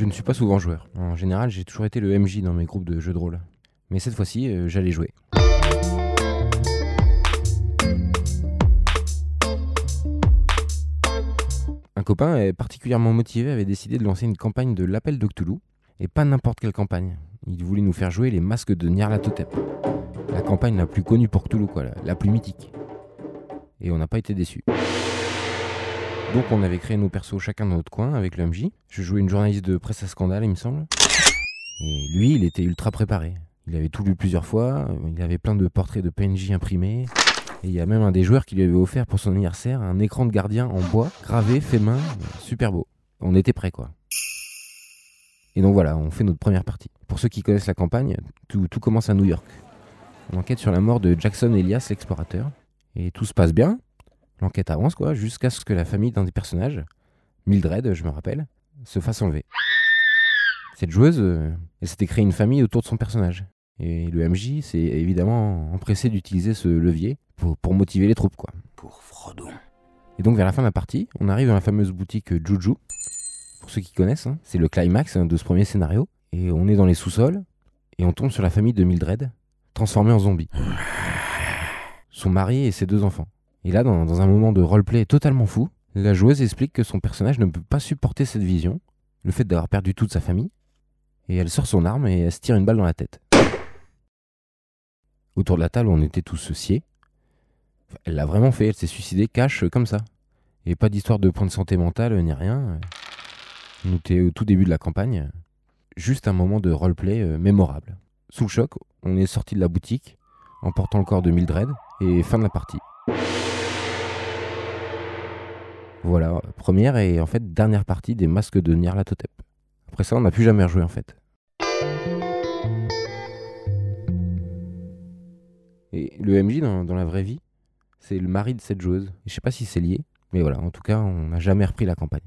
Je ne suis pas souvent joueur. En général, j'ai toujours été le MJ dans mes groupes de jeux de rôle. Mais cette fois-ci, euh, j'allais jouer. Un copain, particulièrement motivé, avait décidé de lancer une campagne de l'appel de Cthulhu. Et pas n'importe quelle campagne. Il voulait nous faire jouer les masques de Nyarlathotep. La campagne la plus connue pour Cthulhu, la plus mythique. Et on n'a pas été déçus. Donc on avait créé nos persos chacun dans notre coin avec le MJ. Je jouais une journaliste de presse à scandale, il me semble. Et lui, il était ultra préparé. Il avait tout lu plusieurs fois, il avait plein de portraits de PNJ imprimés. Et il y a même un des joueurs qui lui avait offert pour son anniversaire un écran de gardien en bois, gravé, fait main, super beau. On était prêts quoi. Et donc voilà, on fait notre première partie. Pour ceux qui connaissent la campagne, tout commence à New York. On enquête sur la mort de Jackson Elias, l'explorateur. Et tout se passe bien. L'enquête avance quoi, jusqu'à ce que la famille d'un des personnages, Mildred, je me rappelle, se fasse enlever. Cette joueuse, euh, elle s'était créée une famille autour de son personnage. Et le MJ s'est évidemment empressé d'utiliser ce levier pour, pour motiver les troupes quoi. Pour Frodon. Et donc vers la fin de la partie, on arrive dans la fameuse boutique Juju. Pour ceux qui connaissent, hein, c'est le climax hein, de ce premier scénario. Et on est dans les sous-sols et on tombe sur la famille de Mildred, transformée en zombie. Son mari et ses deux enfants. Et là, dans, un moment de roleplay totalement fou, la joueuse explique que son personnage ne peut pas supporter cette vision, le fait d'avoir perdu toute sa famille, et elle sort son arme et elle se tire une balle dans la tête. Autour de la table, on était tous. Enfin, Elle l'a vraiment fait, elle s'est suicidée cash euh, comme ça. Et pas d'histoire de point de santé mentale ni rien. On était au tout début de la campagne. Juste un moment de roleplay euh, mémorable. Sous le choc, on est sorti de la boutique en portant le corps de Mildred et fin de la partie. Voilà, première et en fait dernière partie des masques de Nyarlathotep. Après ça, on n'a plus jamais rejoué en fait. Et le MJ dans, la vraie vie, c'est le mari de cette joueuse. Je sais pas si c'est lié, mais voilà, en tout cas, on n'a jamais repris la campagne.